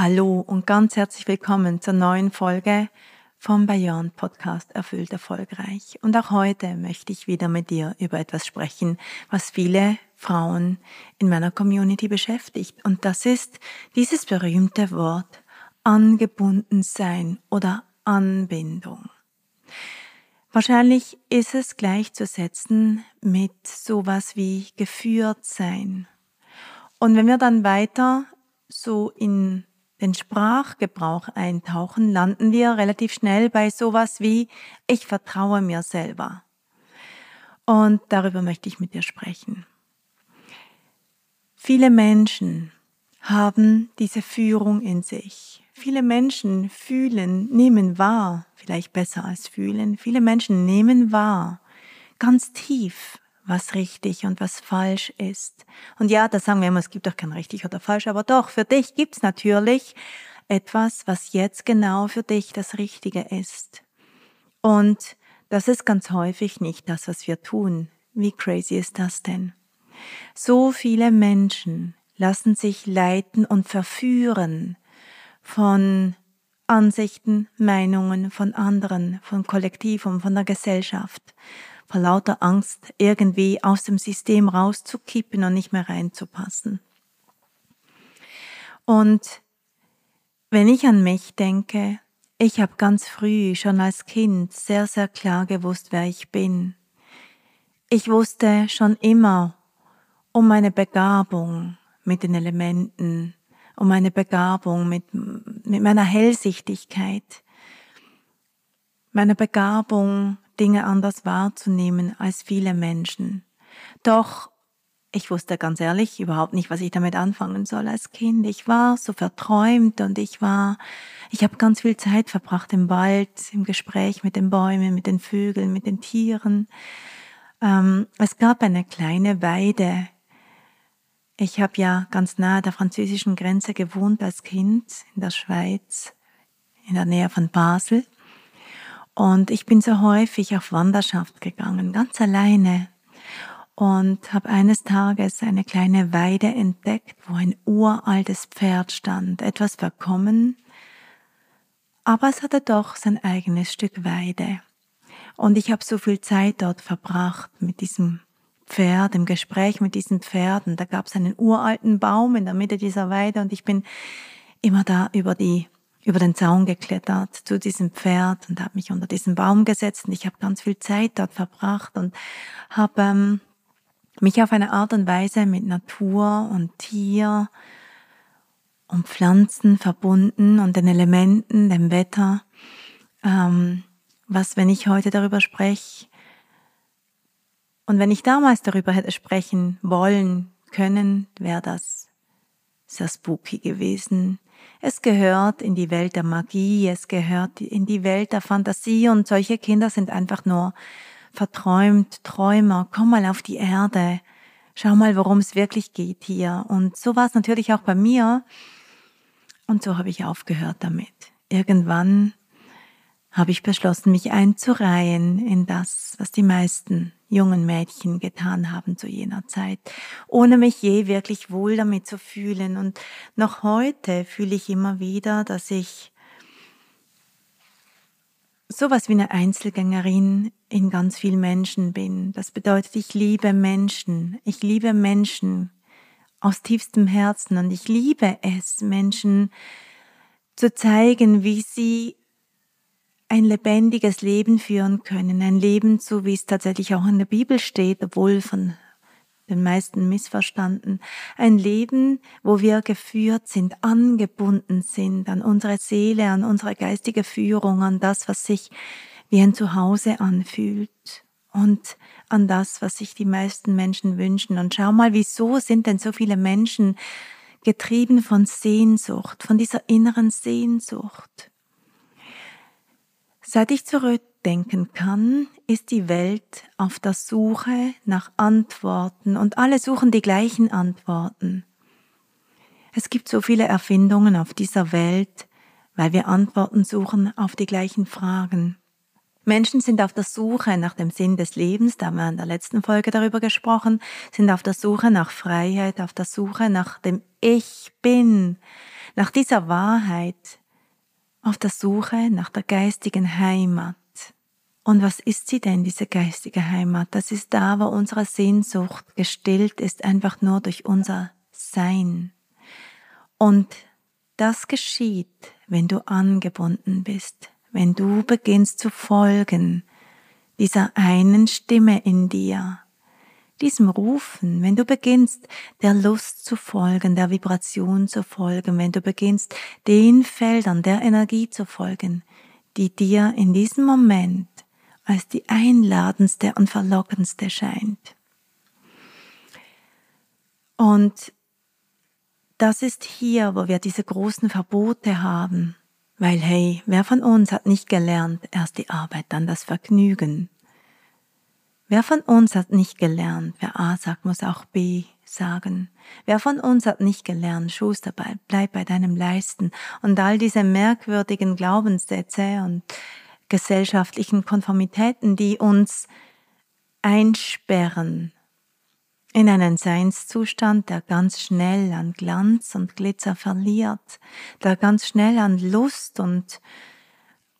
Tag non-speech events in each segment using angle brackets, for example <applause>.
Hallo und ganz herzlich willkommen zur neuen Folge vom Beyond Podcast Erfüllt Erfolgreich. Und auch heute möchte ich wieder mit dir über etwas sprechen, was viele Frauen in meiner Community beschäftigt. Und das ist dieses berühmte Wort angebunden sein oder Anbindung. Wahrscheinlich ist es gleichzusetzen mit sowas wie geführt sein. Und wenn wir dann weiter so in den Sprachgebrauch eintauchen, landen wir relativ schnell bei sowas wie ich vertraue mir selber. Und darüber möchte ich mit dir sprechen. Viele Menschen haben diese Führung in sich. Viele Menschen fühlen, nehmen wahr, vielleicht besser als fühlen, viele Menschen nehmen wahr, ganz tief, was richtig und was falsch ist. Und ja, da sagen wir immer, es gibt doch kein richtig oder falsch, aber doch, für dich gibt's natürlich etwas, was jetzt genau für dich das Richtige ist. Und das ist ganz häufig nicht das, was wir tun. Wie crazy ist das denn? So viele Menschen lassen sich leiten und verführen von Ansichten, Meinungen von anderen, von Kollektivum, von der Gesellschaft vor lauter Angst irgendwie aus dem System rauszukippen und nicht mehr reinzupassen. Und wenn ich an mich denke, ich habe ganz früh, schon als Kind, sehr, sehr klar gewusst, wer ich bin. Ich wusste schon immer um meine Begabung mit den Elementen, um meine Begabung mit, mit meiner Hellsichtigkeit, meiner Begabung Dinge anders wahrzunehmen als viele Menschen. Doch ich wusste ganz ehrlich überhaupt nicht, was ich damit anfangen soll als Kind. Ich war so verträumt und ich war, ich habe ganz viel Zeit verbracht im Wald, im Gespräch mit den Bäumen, mit den Vögeln, mit den Tieren. Ähm, es gab eine kleine Weide. Ich habe ja ganz nahe der französischen Grenze gewohnt als Kind in der Schweiz, in der Nähe von Basel. Und ich bin so häufig auf Wanderschaft gegangen, ganz alleine. Und habe eines Tages eine kleine Weide entdeckt, wo ein uraltes Pferd stand, etwas verkommen, aber es hatte doch sein eigenes Stück Weide. Und ich habe so viel Zeit dort verbracht mit diesem Pferd, im Gespräch mit diesen Pferden. Da gab es einen uralten Baum in der Mitte dieser Weide und ich bin immer da über die über den Zaun geklettert zu diesem Pferd und habe mich unter diesen Baum gesetzt und ich habe ganz viel Zeit dort verbracht und habe ähm, mich auf eine Art und Weise mit Natur und Tier und Pflanzen verbunden und den Elementen, dem Wetter, ähm, was, wenn ich heute darüber spreche, und wenn ich damals darüber hätte sprechen wollen können, wäre das sehr spooky gewesen. Es gehört in die Welt der Magie, es gehört in die Welt der Fantasie und solche Kinder sind einfach nur verträumt, Träumer. Komm mal auf die Erde. Schau mal, worum es wirklich geht hier. Und so war es natürlich auch bei mir. Und so habe ich aufgehört damit. Irgendwann habe ich beschlossen, mich einzureihen in das, was die meisten jungen Mädchen getan haben zu jener Zeit, ohne mich je wirklich wohl damit zu fühlen. Und noch heute fühle ich immer wieder, dass ich sowas wie eine Einzelgängerin in ganz vielen Menschen bin. Das bedeutet, ich liebe Menschen. Ich liebe Menschen aus tiefstem Herzen und ich liebe es, Menschen zu zeigen, wie sie ein lebendiges Leben führen können, ein Leben, so wie es tatsächlich auch in der Bibel steht, obwohl von den meisten missverstanden, ein Leben, wo wir geführt sind, angebunden sind an unsere Seele, an unsere geistige Führung, an das, was sich wie ein Zuhause anfühlt und an das, was sich die meisten Menschen wünschen. Und schau mal, wieso sind denn so viele Menschen getrieben von Sehnsucht, von dieser inneren Sehnsucht? Seit ich zurückdenken kann, ist die Welt auf der Suche nach Antworten und alle suchen die gleichen Antworten. Es gibt so viele Erfindungen auf dieser Welt, weil wir Antworten suchen auf die gleichen Fragen. Menschen sind auf der Suche nach dem Sinn des Lebens, da haben wir in der letzten Folge darüber gesprochen, sind auf der Suche nach Freiheit, auf der Suche nach dem Ich bin, nach dieser Wahrheit, auf der Suche nach der geistigen Heimat. Und was ist sie denn, diese geistige Heimat? Das ist da, wo unsere Sehnsucht gestillt ist, einfach nur durch unser Sein. Und das geschieht, wenn du angebunden bist, wenn du beginnst zu folgen dieser einen Stimme in dir, diesem Rufen, wenn du beginnst, der Lust zu folgen, der Vibration zu folgen, wenn du beginnst, den Feldern der Energie zu folgen, die dir in diesem Moment als die einladendste und verlockendste scheint. Und das ist hier, wo wir diese großen Verbote haben, weil hey, wer von uns hat nicht gelernt, erst die Arbeit, dann das Vergnügen? Wer von uns hat nicht gelernt, wer A sagt, muss auch B sagen. Wer von uns hat nicht gelernt, Schuster, bleib bei deinem Leisten und all diese merkwürdigen Glaubenssätze und gesellschaftlichen Konformitäten, die uns einsperren in einen Seinszustand, der ganz schnell an Glanz und Glitzer verliert, der ganz schnell an Lust und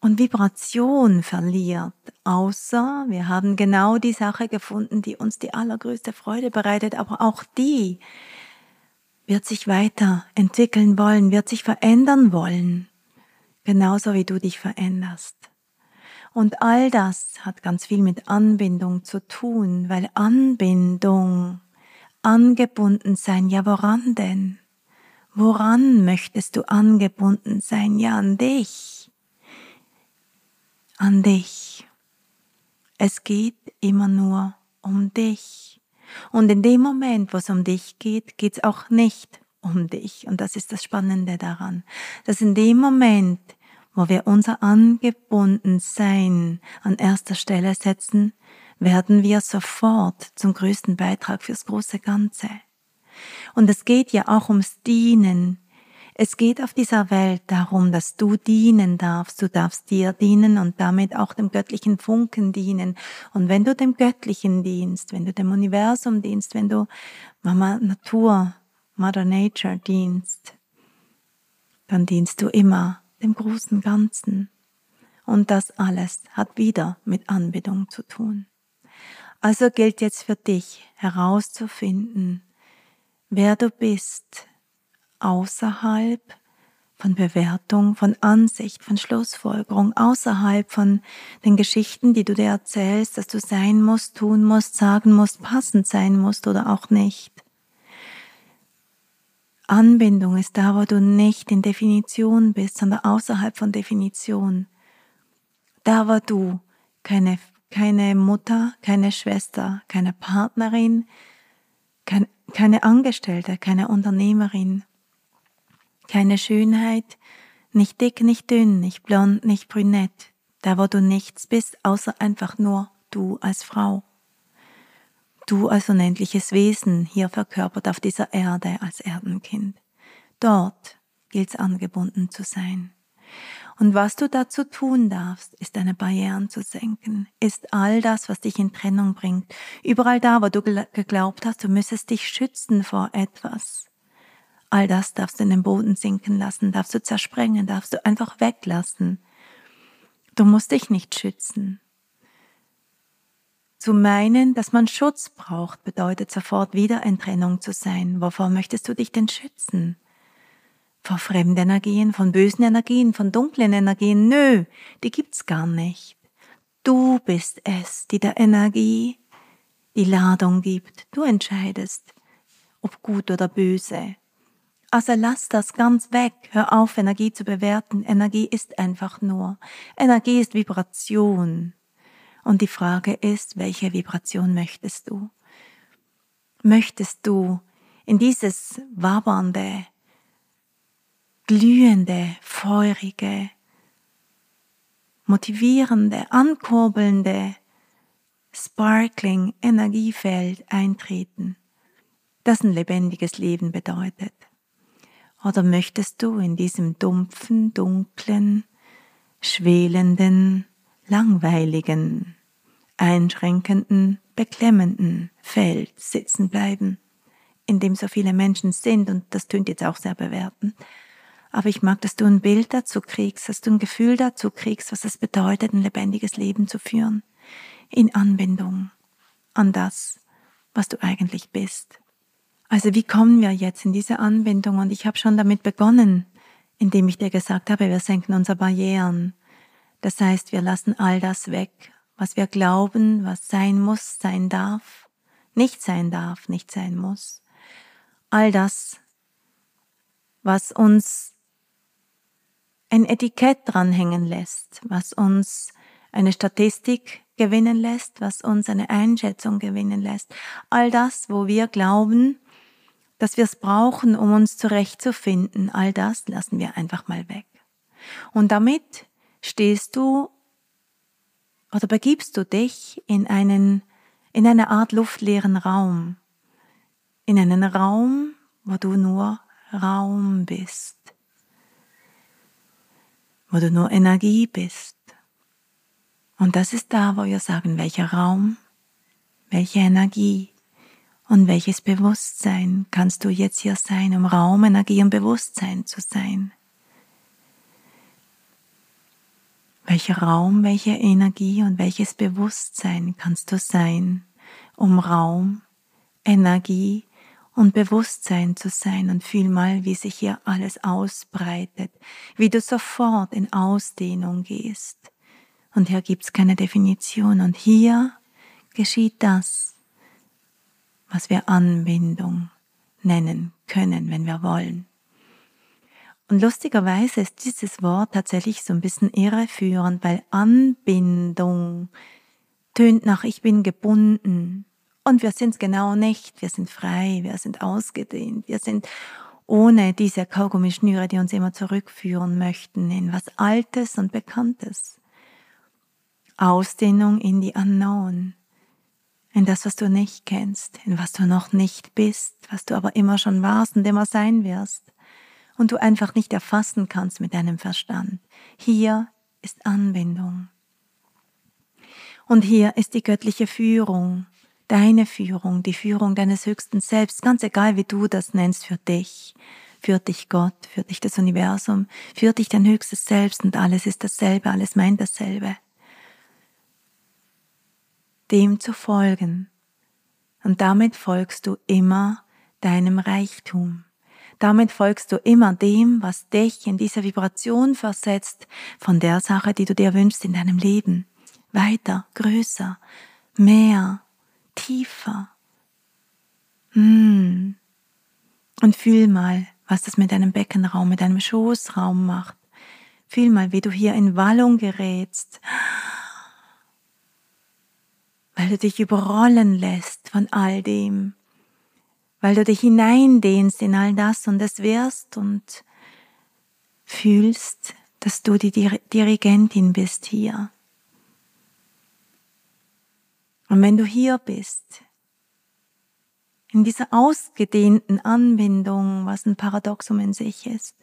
und Vibration verliert, außer wir haben genau die Sache gefunden, die uns die allergrößte Freude bereitet, aber auch die wird sich weiterentwickeln wollen, wird sich verändern wollen, genauso wie du dich veränderst. Und all das hat ganz viel mit Anbindung zu tun, weil Anbindung, angebunden sein, ja woran denn? Woran möchtest du angebunden sein? Ja an dich an dich. Es geht immer nur um dich. Und in dem Moment, wo es um dich geht, geht es auch nicht um dich. Und das ist das Spannende daran, dass in dem Moment, wo wir unser Angebundensein an erster Stelle setzen, werden wir sofort zum größten Beitrag fürs große Ganze. Und es geht ja auch ums Dienen, es geht auf dieser Welt darum, dass du dienen darfst. Du darfst dir dienen und damit auch dem göttlichen Funken dienen. Und wenn du dem Göttlichen dienst, wenn du dem Universum dienst, wenn du Mama Natur, Mother Nature dienst, dann dienst du immer dem großen Ganzen. Und das alles hat wieder mit Anbindung zu tun. Also gilt jetzt für dich herauszufinden, wer du bist, außerhalb von Bewertung, von Ansicht, von Schlussfolgerung, außerhalb von den Geschichten, die du dir erzählst, dass du sein musst, tun musst, sagen musst, passend sein musst oder auch nicht. Anbindung ist da, wo du nicht in Definition bist, sondern außerhalb von Definition. Da, wo du keine, keine Mutter, keine Schwester, keine Partnerin, kein, keine Angestellte, keine Unternehmerin, keine Schönheit, nicht dick, nicht dünn, nicht blond, nicht brünett, da wo du nichts bist, außer einfach nur du als Frau. Du als unendliches Wesen hier verkörpert auf dieser Erde als Erdenkind. Dort gilt's angebunden zu sein. Und was du dazu tun darfst, ist deine Barrieren zu senken, ist all das, was dich in Trennung bringt. Überall da, wo du geglaubt hast, du müsstest dich schützen vor etwas. All das darfst du in den Boden sinken lassen, darfst du zersprengen, darfst du einfach weglassen. Du musst dich nicht schützen. Zu meinen, dass man Schutz braucht, bedeutet sofort wieder in Trennung zu sein. Wovor möchtest du dich denn schützen? vor fremden Energien, von bösen Energien, von dunklen Energien. Nö, die gibt's gar nicht. Du bist es, die der Energie die Ladung gibt. Du entscheidest, ob gut oder böse. Also lass das ganz weg. Hör auf, Energie zu bewerten. Energie ist einfach nur. Energie ist Vibration. Und die Frage ist, welche Vibration möchtest du? Möchtest du in dieses wabernde, glühende, feurige, motivierende, ankurbelnde, sparkling Energiefeld eintreten, das ein lebendiges Leben bedeutet? Oder möchtest du in diesem dumpfen, dunklen, schwelenden, langweiligen, einschränkenden, beklemmenden Feld sitzen bleiben, in dem so viele Menschen sind, und das tönt jetzt auch sehr bewertend, aber ich mag, dass du ein Bild dazu kriegst, dass du ein Gefühl dazu kriegst, was es bedeutet, ein lebendiges Leben zu führen, in Anbindung an das, was du eigentlich bist. Also wie kommen wir jetzt in diese Anbindung? Und ich habe schon damit begonnen, indem ich dir gesagt habe, wir senken unsere Barrieren. Das heißt, wir lassen all das weg, was wir glauben, was sein muss, sein darf, nicht sein darf, nicht sein muss. All das, was uns ein Etikett dranhängen lässt, was uns eine Statistik gewinnen lässt, was uns eine Einschätzung gewinnen lässt. All das, wo wir glauben, dass wir es brauchen, um uns zurechtzufinden, all das lassen wir einfach mal weg. Und damit stehst du oder begibst du dich in einen, in eine Art luftleeren Raum, in einen Raum, wo du nur Raum bist, wo du nur Energie bist. Und das ist da, wo wir sagen, welcher Raum, welche Energie, und welches Bewusstsein kannst du jetzt hier sein, um Raum, Energie und Bewusstsein zu sein? Welcher Raum, welche Energie und welches Bewusstsein kannst du sein, um Raum, Energie und Bewusstsein zu sein und fühl mal, wie sich hier alles ausbreitet, wie du sofort in Ausdehnung gehst. Und hier gibt's keine Definition und hier geschieht das, was wir Anbindung nennen können, wenn wir wollen. Und lustigerweise ist dieses Wort tatsächlich so ein bisschen irreführend, weil Anbindung tönt nach ich bin gebunden. Und wir sind es genau nicht. Wir sind frei, wir sind ausgedehnt, wir sind ohne diese Kaugummischnüre, die uns immer zurückführen möchten in was Altes und Bekanntes. Ausdehnung in die Unknown in das, was du nicht kennst, in was du noch nicht bist, was du aber immer schon warst und immer sein wirst und du einfach nicht erfassen kannst mit deinem Verstand. Hier ist Anbindung. Und hier ist die göttliche Führung, deine Führung, die Führung deines höchsten Selbst, ganz egal wie du das nennst für dich. Führt dich Gott, führt dich das Universum, führt dich dein höchstes Selbst und alles ist dasselbe, alles meint dasselbe dem zu folgen. Und damit folgst du immer deinem Reichtum. Damit folgst du immer dem, was dich in diese Vibration versetzt von der Sache, die du dir wünschst in deinem Leben. Weiter, größer, mehr, tiefer. Mm. Und fühl mal, was das mit deinem Beckenraum, mit deinem Schoßraum macht. Fühl mal, wie du hier in Wallung gerätst weil du dich überrollen lässt von all dem, weil du dich hineindehnst in all das und es wirst und fühlst, dass du die Dirigentin bist hier. Und wenn du hier bist, in dieser ausgedehnten Anbindung, was ein Paradoxum in sich ist,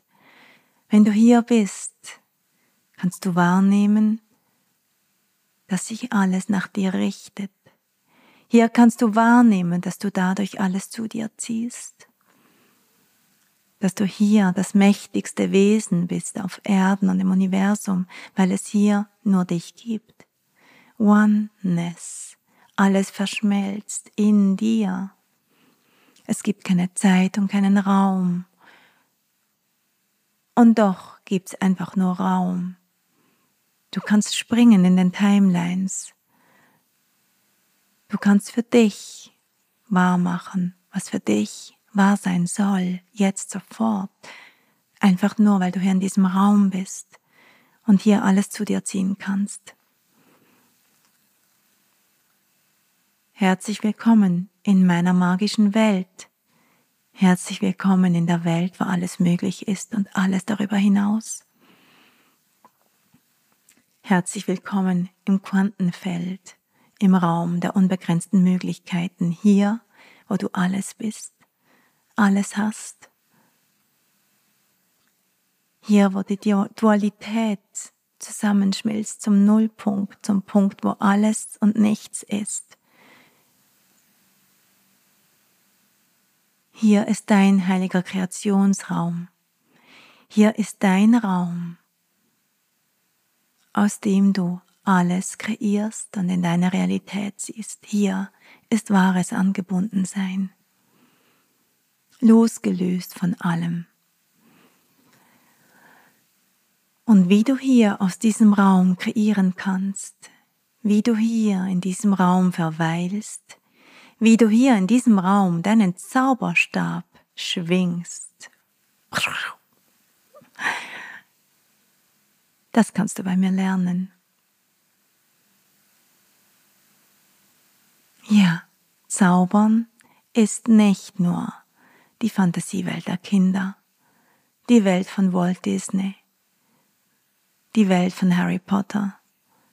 wenn du hier bist, kannst du wahrnehmen, dass sich alles nach dir richtet. Hier kannst du wahrnehmen, dass du dadurch alles zu dir ziehst. Dass du hier das mächtigste Wesen bist auf Erden und im Universum, weil es hier nur dich gibt. Oneness. Alles verschmelzt in dir. Es gibt keine Zeit und keinen Raum. Und doch gibt's einfach nur Raum. Du kannst springen in den Timelines. Du kannst für dich wahr machen, was für dich wahr sein soll, jetzt sofort. Einfach nur, weil du hier in diesem Raum bist und hier alles zu dir ziehen kannst. Herzlich willkommen in meiner magischen Welt. Herzlich willkommen in der Welt, wo alles möglich ist und alles darüber hinaus. Herzlich willkommen im Quantenfeld, im Raum der unbegrenzten Möglichkeiten, hier, wo du alles bist, alles hast. Hier, wo die Dualität zusammenschmilzt zum Nullpunkt, zum Punkt, wo alles und nichts ist. Hier ist dein heiliger Kreationsraum. Hier ist dein Raum, aus dem du alles kreierst und in deine Realität siehst. Hier ist wahres Angebundensein, losgelöst von allem. Und wie du hier aus diesem Raum kreieren kannst, wie du hier in diesem Raum verweilst, wie du hier in diesem Raum deinen Zauberstab schwingst. Das kannst du bei mir lernen. Ja, Zaubern ist nicht nur die Fantasiewelt der Kinder, die Welt von Walt Disney, die Welt von Harry Potter,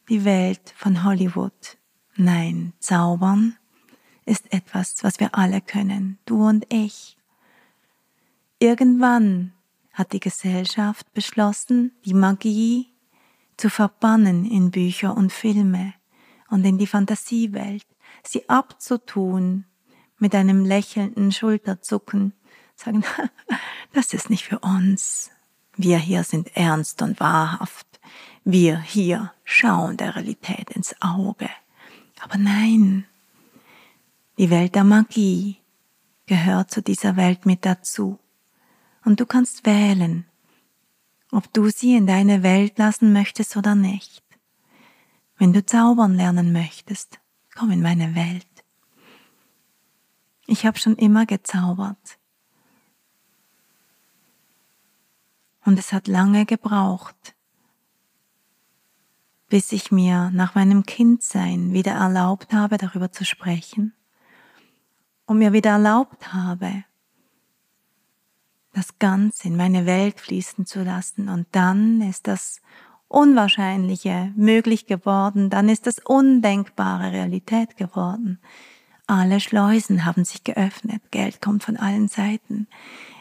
die Welt von Hollywood. Nein, Zaubern ist etwas, was wir alle können, du und ich. Irgendwann hat die Gesellschaft beschlossen, die Magie zu verbannen in Bücher und Filme und in die Fantasiewelt, sie abzutun mit einem lächelnden Schulterzucken, sagen, <laughs> das ist nicht für uns. Wir hier sind ernst und wahrhaft. Wir hier schauen der Realität ins Auge. Aber nein, die Welt der Magie gehört zu dieser Welt mit dazu. Und du kannst wählen, ob du sie in deine Welt lassen möchtest oder nicht. Wenn du zaubern lernen möchtest, komm in meine Welt. Ich habe schon immer gezaubert. Und es hat lange gebraucht, bis ich mir nach meinem Kindsein wieder erlaubt habe, darüber zu sprechen und mir wieder erlaubt habe, das Ganze in meine Welt fließen zu lassen. Und dann ist das Unwahrscheinliche möglich geworden, dann ist das Undenkbare Realität geworden. Alle Schleusen haben sich geöffnet, Geld kommt von allen Seiten.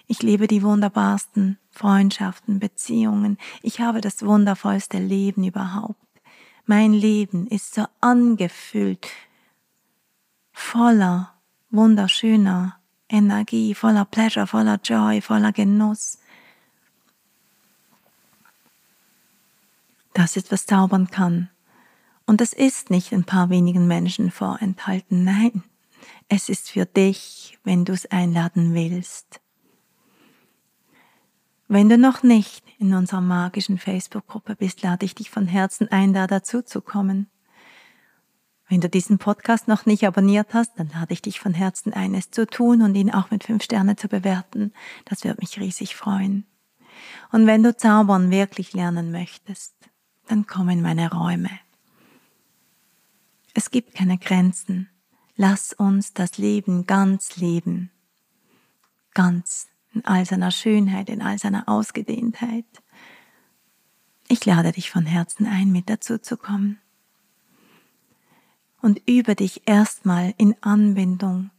Ich lebe die wunderbarsten Freundschaften, Beziehungen. Ich habe das wundervollste Leben überhaupt. Mein Leben ist so angefüllt, voller wunderschöner Energie, voller Pleasure, voller Joy, voller Genuss. Das ist, was zaubern kann. Und das ist nicht ein paar wenigen Menschen vorenthalten. Nein, es ist für dich, wenn du es einladen willst. Wenn du noch nicht in unserer magischen Facebook-Gruppe bist, lade ich dich von Herzen ein, da dazu zu kommen. Wenn du diesen Podcast noch nicht abonniert hast, dann lade ich dich von Herzen ein, es zu tun und ihn auch mit fünf Sterne zu bewerten. Das wird mich riesig freuen. Und wenn du Zaubern wirklich lernen möchtest, dann komm in meine Räume. Es gibt keine Grenzen. Lass uns das Leben ganz leben. Ganz in all seiner Schönheit, in all seiner Ausgedehntheit. Ich lade dich von Herzen ein, mit dazu zu kommen und übe dich erstmal in Anbindung,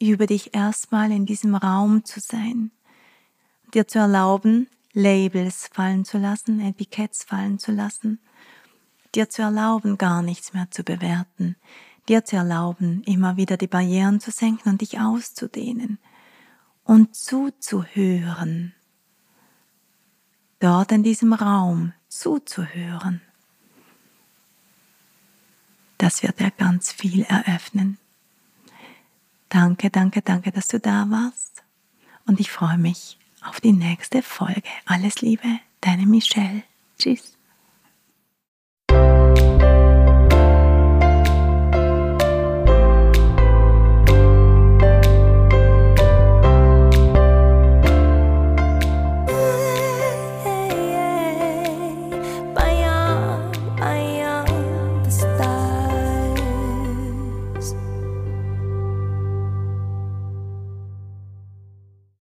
übe dich erstmal in diesem Raum zu sein, dir zu erlauben, Labels fallen zu lassen, Etiketts fallen zu lassen, dir zu erlauben, gar nichts mehr zu bewerten, dir zu erlauben, immer wieder die Barrieren zu senken und dich auszudehnen und zuzuhören, dort in diesem Raum zuzuhören das wird dir ganz viel eröffnen. Danke, danke, danke, dass du da warst. Und ich freue mich auf die nächste Folge. Alles Liebe, deine Michelle. Tschüss.